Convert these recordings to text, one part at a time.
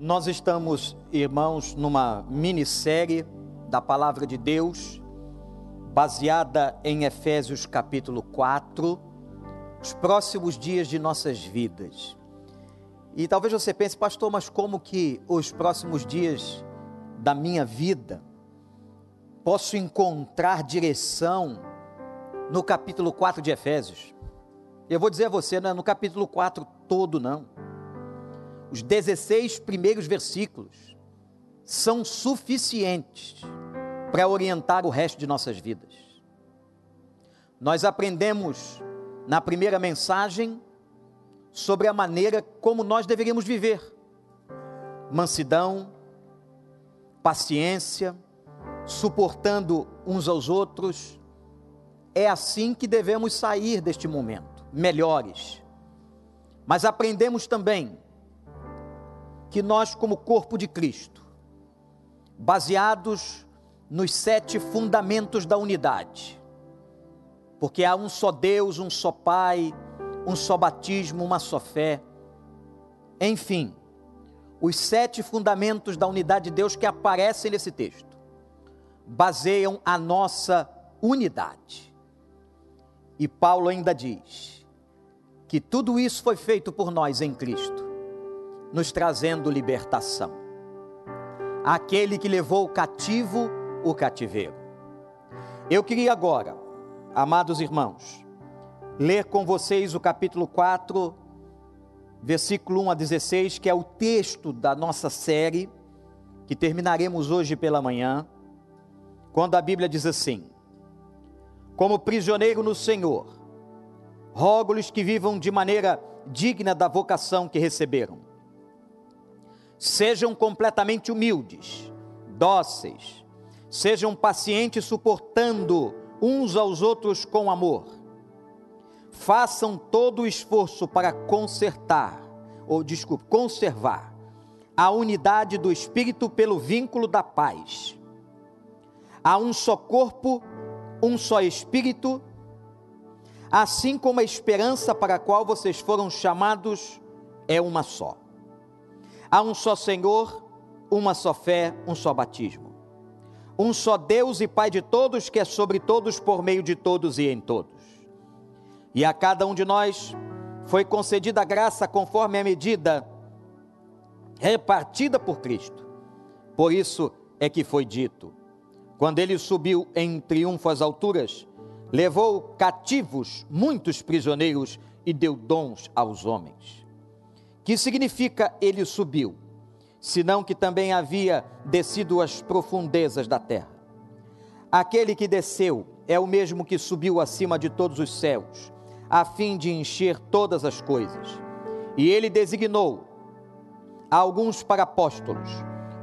Nós estamos, irmãos, numa minissérie da Palavra de Deus, baseada em Efésios capítulo 4, os próximos dias de nossas vidas. E talvez você pense, pastor, mas como que os próximos dias da minha vida posso encontrar direção no capítulo 4 de Efésios? Eu vou dizer a você, não é no capítulo 4 todo, não. Os 16 primeiros versículos são suficientes para orientar o resto de nossas vidas. Nós aprendemos na primeira mensagem sobre a maneira como nós deveríamos viver: mansidão, paciência, suportando uns aos outros. É assim que devemos sair deste momento melhores. Mas aprendemos também que nós, como corpo de Cristo, baseados nos sete fundamentos da unidade, porque há um só Deus, um só Pai, um só batismo, uma só fé, enfim, os sete fundamentos da unidade de Deus que aparecem nesse texto baseiam a nossa unidade. E Paulo ainda diz: que tudo isso foi feito por nós em Cristo, nos trazendo libertação. Aquele que levou cativo o cativeiro. Eu queria agora, amados irmãos, ler com vocês o capítulo 4, versículo 1 a 16, que é o texto da nossa série, que terminaremos hoje pela manhã, quando a Bíblia diz assim: Como prisioneiro no Senhor, rogo-lhes que vivam de maneira digna da vocação que receberam. Sejam completamente humildes, dóceis, sejam pacientes, suportando uns aos outros com amor. Façam todo o esforço para consertar, ou desculpe, conservar a unidade do espírito pelo vínculo da paz. Há um só corpo, um só espírito assim como a esperança para a qual vocês foram chamados é uma só. Há um só Senhor, uma só fé, um só batismo. Um só Deus e Pai de todos, que é sobre todos, por meio de todos e em todos. E a cada um de nós foi concedida a graça conforme a medida repartida por Cristo. Por isso é que foi dito: quando ele subiu em triunfo às alturas, levou cativos muitos prisioneiros e deu dons aos homens. Que significa ele subiu? Senão que também havia descido às profundezas da terra. Aquele que desceu é o mesmo que subiu acima de todos os céus, a fim de encher todas as coisas. E ele designou alguns para apóstolos,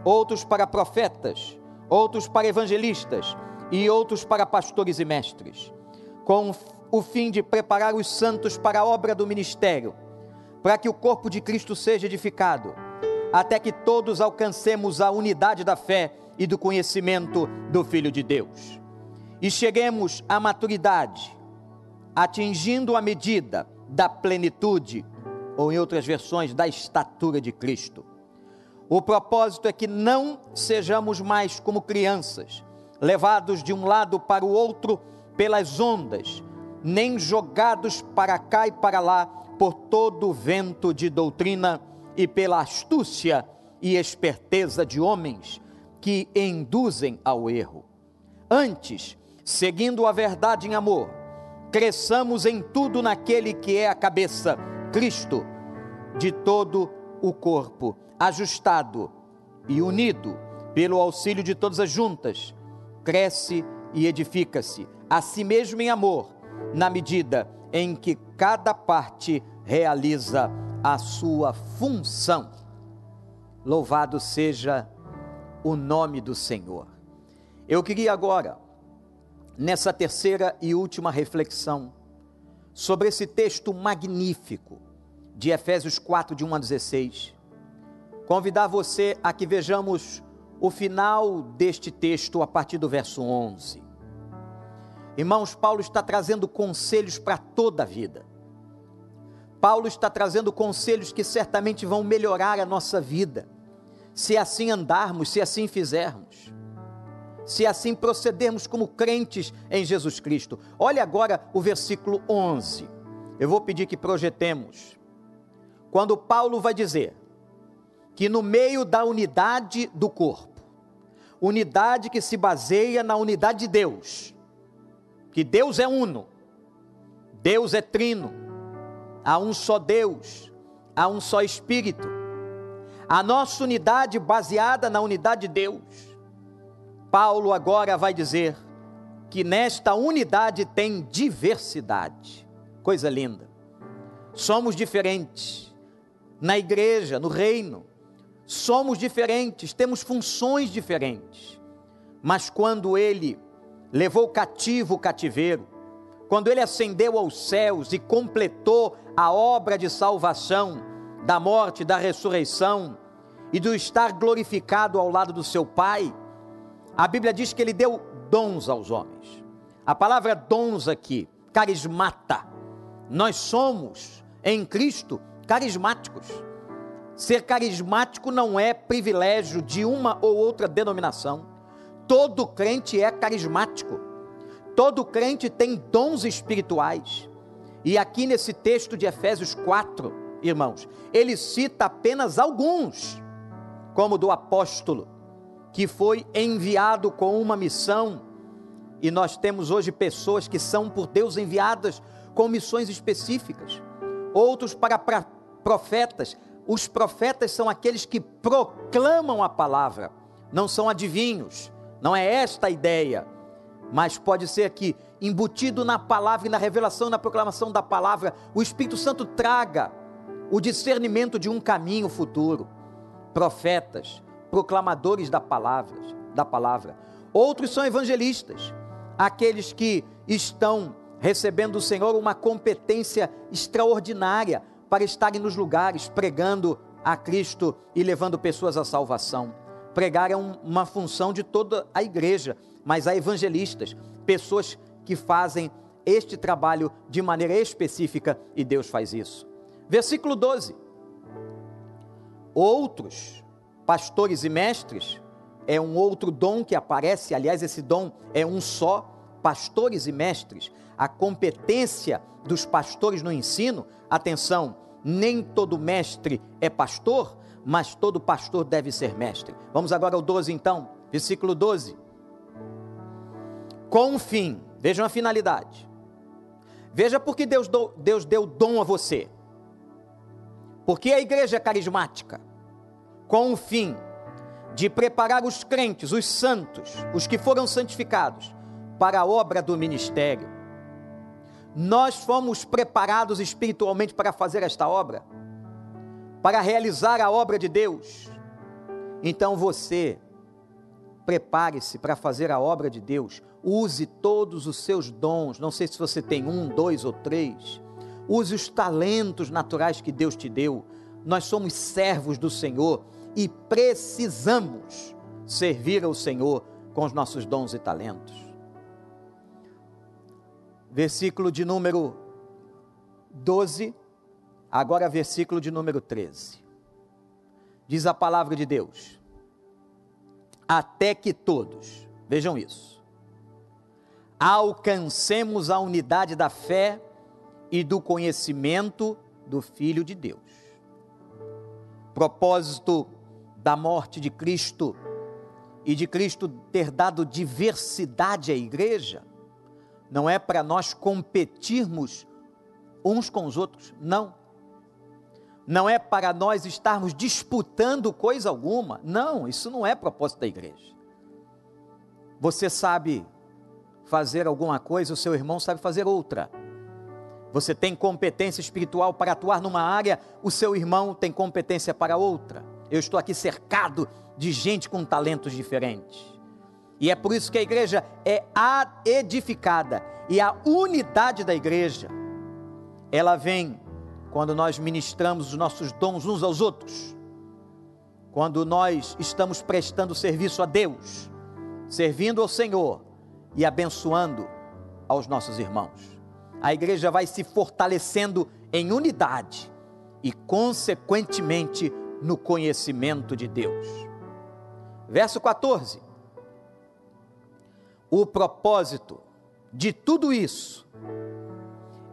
outros para profetas, outros para evangelistas e outros para pastores e mestres com o fim de preparar os santos para a obra do ministério, para que o corpo de Cristo seja edificado, até que todos alcancemos a unidade da fé e do conhecimento do Filho de Deus. E cheguemos à maturidade, atingindo a medida da plenitude, ou em outras versões, da estatura de Cristo. O propósito é que não sejamos mais como crianças, levados de um lado para o outro pelas ondas, nem jogados para cá e para lá por todo vento de doutrina e pela astúcia e esperteza de homens que induzem ao erro. Antes, seguindo a verdade em amor, cresçamos em tudo naquele que é a cabeça, Cristo, de todo o corpo, ajustado e unido pelo auxílio de todas as juntas, cresce e edifica-se a si mesmo em amor, na medida em que cada parte realiza a sua função. Louvado seja o nome do Senhor. Eu queria agora, nessa terceira e última reflexão, sobre esse texto magnífico de Efésios 4, de 1 a 16, convidar você a que vejamos o final deste texto a partir do verso 11. Irmãos, Paulo está trazendo conselhos para toda a vida. Paulo está trazendo conselhos que certamente vão melhorar a nossa vida, se assim andarmos, se assim fizermos, se assim procedermos como crentes em Jesus Cristo. Olha agora o versículo 11. Eu vou pedir que projetemos. Quando Paulo vai dizer que no meio da unidade do corpo, unidade que se baseia na unidade de Deus, que Deus é uno, Deus é trino, há um só Deus, há um só Espírito. A nossa unidade baseada na unidade de Deus. Paulo agora vai dizer que nesta unidade tem diversidade. Coisa linda. Somos diferentes na igreja, no reino. Somos diferentes, temos funções diferentes. Mas quando ele levou cativo o cativeiro, quando ele ascendeu aos céus e completou a obra de salvação, da morte, da ressurreição e do estar glorificado ao lado do seu Pai, a Bíblia diz que ele deu dons aos homens. A palavra dons aqui, carismata. Nós somos em Cristo carismáticos. Ser carismático não é privilégio de uma ou outra denominação. Todo crente é carismático. Todo crente tem dons espirituais. E aqui nesse texto de Efésios 4, irmãos, ele cita apenas alguns, como do apóstolo, que foi enviado com uma missão. E nós temos hoje pessoas que são por Deus enviadas com missões específicas. Outros para profetas. Os profetas são aqueles que proclamam a palavra, não são adivinhos. Não é esta a ideia mas pode ser que, embutido na palavra e na revelação, na proclamação da palavra, o Espírito Santo traga o discernimento de um caminho futuro. Profetas, proclamadores da palavra, da palavra. Outros são evangelistas, aqueles que estão recebendo do Senhor uma competência extraordinária para estarem nos lugares pregando a Cristo e levando pessoas à salvação. Pregar é um, uma função de toda a igreja mas há evangelistas, pessoas que fazem este trabalho de maneira específica e Deus faz isso. Versículo 12. Outros pastores e mestres é um outro dom que aparece, aliás, esse dom é um só, pastores e mestres. A competência dos pastores no ensino, atenção, nem todo mestre é pastor, mas todo pastor deve ser mestre. Vamos agora ao 12 então, versículo 12 com um fim. Vejam a finalidade. Veja porque Deus, do, Deus deu dom a você. Porque a igreja é carismática. Com o fim de preparar os crentes, os santos, os que foram santificados, para a obra do ministério. Nós fomos preparados espiritualmente para fazer esta obra, para realizar a obra de Deus. Então você prepare-se para fazer a obra de Deus, use todos os seus dons, não sei se você tem um, dois ou três, use os talentos naturais que Deus te deu. Nós somos servos do Senhor e precisamos servir ao Senhor com os nossos dons e talentos. Versículo de número 12, agora versículo de número 13. Diz a palavra de Deus: até que todos, vejam isso, alcancemos a unidade da fé e do conhecimento do Filho de Deus. Propósito da morte de Cristo e de Cristo ter dado diversidade à igreja, não é para nós competirmos uns com os outros, não não é para nós estarmos disputando coisa alguma. Não, isso não é propósito da igreja. Você sabe fazer alguma coisa, o seu irmão sabe fazer outra. Você tem competência espiritual para atuar numa área, o seu irmão tem competência para outra. Eu estou aqui cercado de gente com talentos diferentes. E é por isso que a igreja é edificada. E a unidade da igreja, ela vem quando nós ministramos os nossos dons uns aos outros, quando nós estamos prestando serviço a Deus, servindo ao Senhor e abençoando aos nossos irmãos. A igreja vai se fortalecendo em unidade e, consequentemente, no conhecimento de Deus. Verso 14. O propósito de tudo isso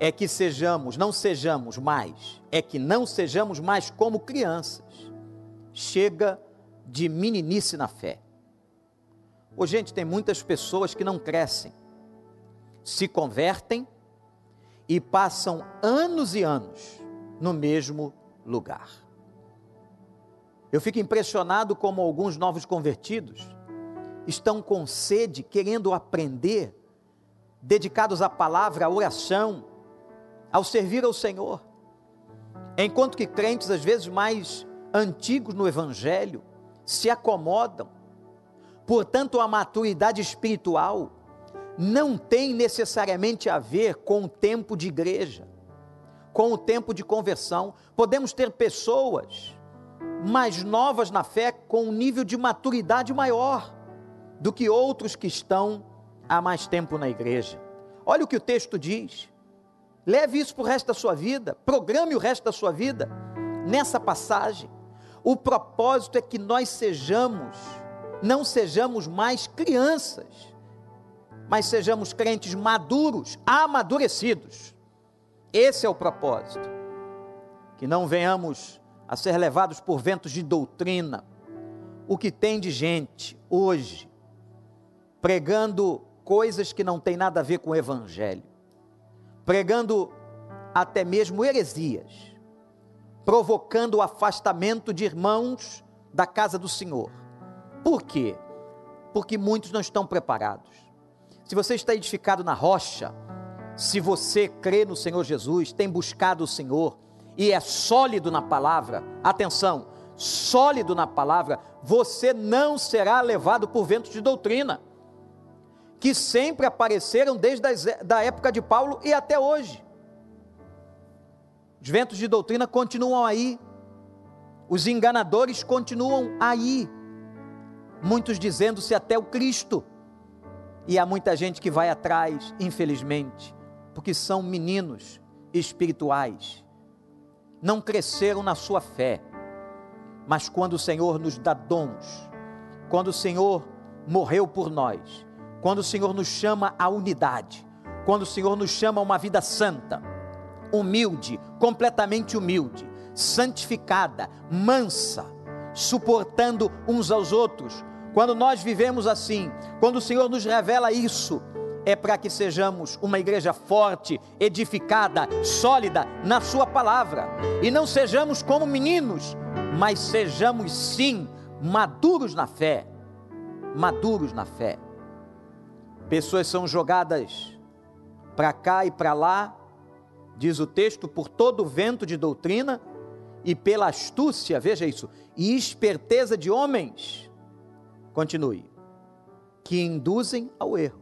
é que sejamos, não sejamos mais, é que não sejamos mais como crianças. Chega de meninice na fé. Hoje, gente, tem muitas pessoas que não crescem, se convertem e passam anos e anos no mesmo lugar. Eu fico impressionado como alguns novos convertidos estão com sede, querendo aprender, dedicados à palavra, à oração, ao servir ao Senhor. Enquanto que crentes, às vezes mais antigos no Evangelho, se acomodam. Portanto, a maturidade espiritual não tem necessariamente a ver com o tempo de igreja, com o tempo de conversão. Podemos ter pessoas mais novas na fé com um nível de maturidade maior do que outros que estão há mais tempo na igreja. Olha o que o texto diz. Leve isso para o resto da sua vida, programe o resto da sua vida nessa passagem. O propósito é que nós sejamos, não sejamos mais crianças, mas sejamos crentes maduros, amadurecidos. Esse é o propósito. Que não venhamos a ser levados por ventos de doutrina. O que tem de gente hoje pregando coisas que não têm nada a ver com o evangelho, pregando até mesmo heresias, provocando o afastamento de irmãos da casa do Senhor. Por quê? Porque muitos não estão preparados. Se você está edificado na rocha, se você crê no Senhor Jesus, tem buscado o Senhor e é sólido na palavra, atenção, sólido na palavra, você não será levado por ventos de doutrina, que sempre apareceram desde a época de Paulo e até hoje. Os ventos de doutrina continuam aí, os enganadores continuam aí, muitos dizendo-se até o Cristo, e há muita gente que vai atrás, infelizmente, porque são meninos espirituais, não cresceram na sua fé, mas quando o Senhor nos dá dons, quando o Senhor morreu por nós, quando o Senhor nos chama à unidade, quando o Senhor nos chama a uma vida santa, humilde, completamente humilde, santificada, mansa, suportando uns aos outros. Quando nós vivemos assim, quando o Senhor nos revela isso, é para que sejamos uma igreja forte, edificada, sólida na Sua palavra, e não sejamos como meninos, mas sejamos sim maduros na fé. Maduros na fé. Pessoas são jogadas para cá e para lá, diz o texto, por todo vento de doutrina e pela astúcia, veja isso, e esperteza de homens, continue, que induzem ao erro.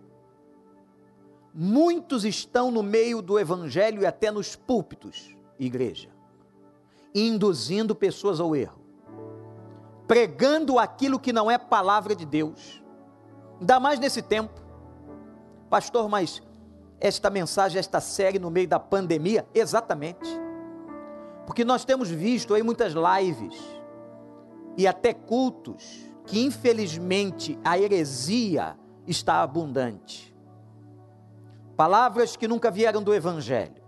Muitos estão no meio do evangelho e até nos púlpitos, igreja, induzindo pessoas ao erro, pregando aquilo que não é palavra de Deus, ainda mais nesse tempo. Pastor, mas esta mensagem, esta série no meio da pandemia? Exatamente. Porque nós temos visto aí muitas lives e até cultos que infelizmente a heresia está abundante. Palavras que nunca vieram do evangelho.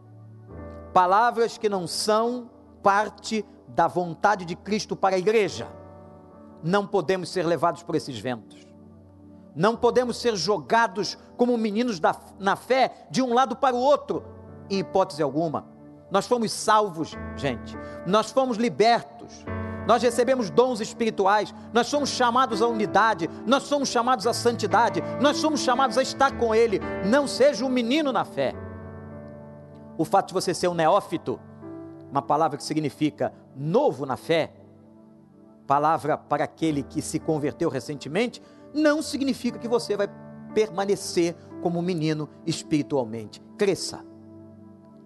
Palavras que não são parte da vontade de Cristo para a igreja. Não podemos ser levados por esses ventos. Não podemos ser jogados como meninos da, na fé de um lado para o outro, em hipótese alguma. Nós fomos salvos, gente. Nós fomos libertos. Nós recebemos dons espirituais. Nós somos chamados à unidade. Nós somos chamados à santidade. Nós somos chamados a estar com Ele. Não seja um menino na fé. O fato de você ser um neófito, uma palavra que significa novo na fé, palavra para aquele que se converteu recentemente, não significa que você vai permanecer como um menino espiritualmente. Cresça,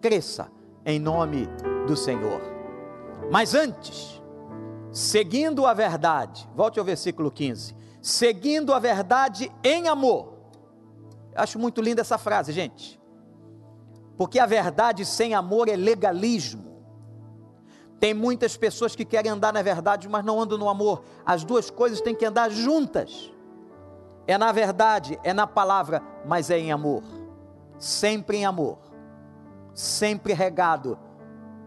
cresça em nome do Senhor. Mas antes, seguindo a verdade, volte ao versículo 15: seguindo a verdade em amor. Acho muito linda essa frase, gente. Porque a verdade sem amor é legalismo. Tem muitas pessoas que querem andar na verdade, mas não andam no amor. As duas coisas têm que andar juntas. É na verdade, é na palavra, mas é em amor. Sempre em amor. Sempre regado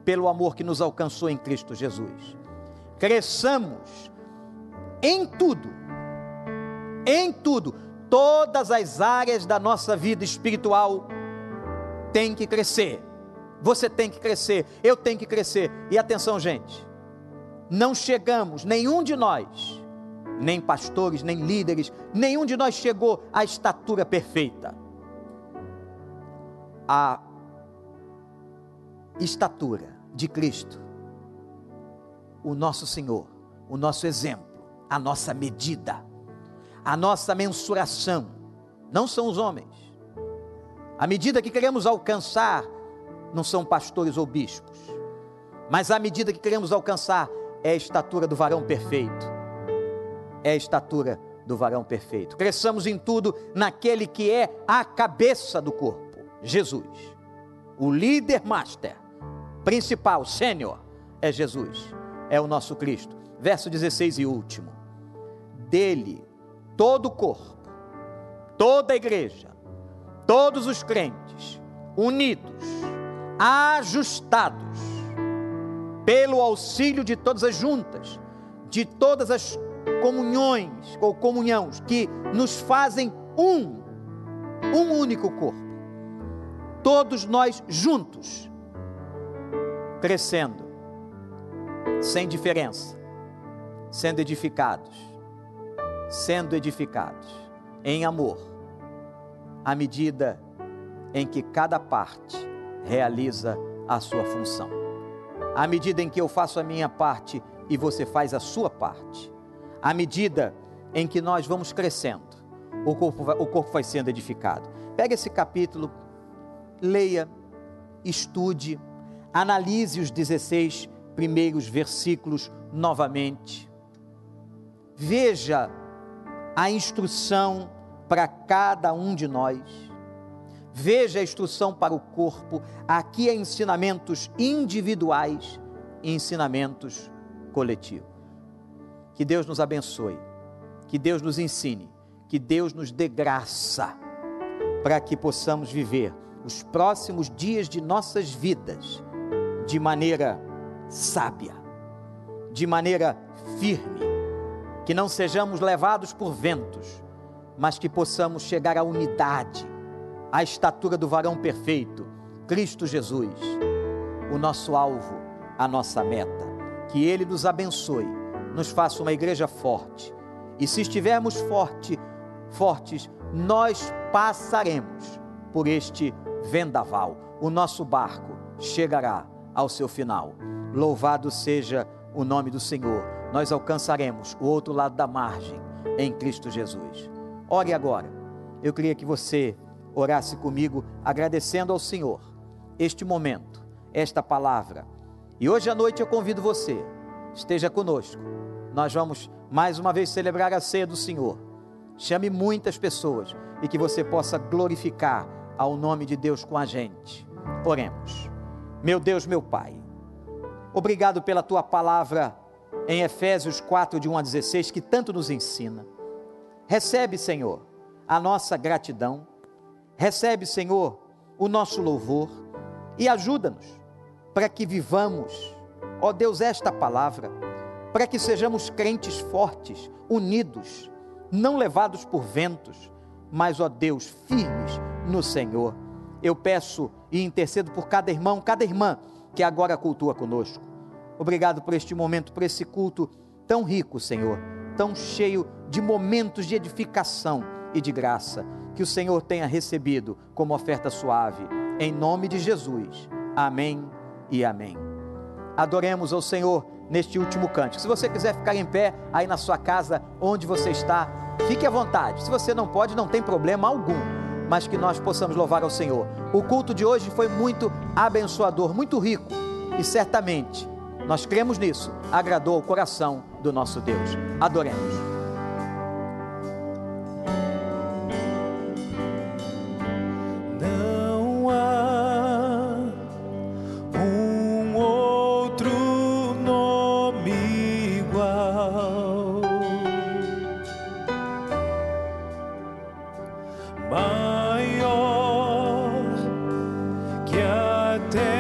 pelo amor que nos alcançou em Cristo Jesus. Cresçamos em tudo. Em tudo. Todas as áreas da nossa vida espiritual têm que crescer você tem que crescer, eu tenho que crescer. E atenção, gente, não chegamos, nenhum de nós, nem pastores, nem líderes, nenhum de nós chegou à estatura perfeita. A estatura de Cristo, o nosso Senhor, o nosso exemplo, a nossa medida, a nossa mensuração, não são os homens. A medida que queremos alcançar não são pastores ou bispos, mas a medida que queremos alcançar é a estatura do varão perfeito. É a estatura do varão perfeito. Cresçamos em tudo naquele que é a cabeça do corpo, Jesus. O líder master, principal, sênior, é Jesus, é o nosso Cristo. Verso 16 e último. Dele, todo o corpo, toda a igreja, todos os crentes, unidos, ajustados pelo auxílio de todas as juntas, de todas as comunhões ou comunhões que nos fazem um, um único corpo. Todos nós juntos, crescendo, sem diferença, sendo edificados, sendo edificados em amor, à medida em que cada parte realiza a sua função. À medida em que eu faço a minha parte e você faz a sua parte, à medida em que nós vamos crescendo, o corpo vai, o corpo vai sendo edificado. Pega esse capítulo, leia, estude, analise os 16 primeiros versículos novamente. Veja a instrução para cada um de nós Veja a instrução para o corpo. Aqui é ensinamentos individuais e ensinamentos coletivos. Que Deus nos abençoe. Que Deus nos ensine. Que Deus nos dê graça para que possamos viver os próximos dias de nossas vidas de maneira sábia, de maneira firme, que não sejamos levados por ventos, mas que possamos chegar à unidade a estatura do varão perfeito, Cristo Jesus, o nosso alvo, a nossa meta. Que Ele nos abençoe, nos faça uma igreja forte. E se estivermos forte, fortes, nós passaremos por este vendaval. O nosso barco chegará ao seu final. Louvado seja o nome do Senhor. Nós alcançaremos o outro lado da margem em Cristo Jesus. Ore agora. Eu queria que você orasse comigo, agradecendo ao Senhor este momento, esta palavra. E hoje à noite eu convido você, esteja conosco. Nós vamos mais uma vez celebrar a ceia do Senhor. Chame muitas pessoas e que você possa glorificar ao nome de Deus com a gente. Oremos. Meu Deus, meu Pai, obrigado pela tua palavra em Efésios 4, de 1 a 16, que tanto nos ensina. Recebe, Senhor, a nossa gratidão Recebe, Senhor, o nosso louvor e ajuda-nos para que vivamos, ó Deus, esta palavra, para que sejamos crentes fortes, unidos, não levados por ventos, mas, ó Deus, firmes no Senhor. Eu peço e intercedo por cada irmão, cada irmã que agora cultua conosco. Obrigado por este momento, por esse culto tão rico, Senhor, tão cheio de momentos de edificação e de graça que o Senhor tenha recebido como oferta suave. Em nome de Jesus. Amém e amém. Adoremos ao Senhor neste último cântico. Se você quiser ficar em pé aí na sua casa, onde você está, fique à vontade. Se você não pode, não tem problema algum, mas que nós possamos louvar ao Senhor. O culto de hoje foi muito abençoador, muito rico e certamente nós cremos nisso, agradou o coração do nosso Deus. Adoremos. dead.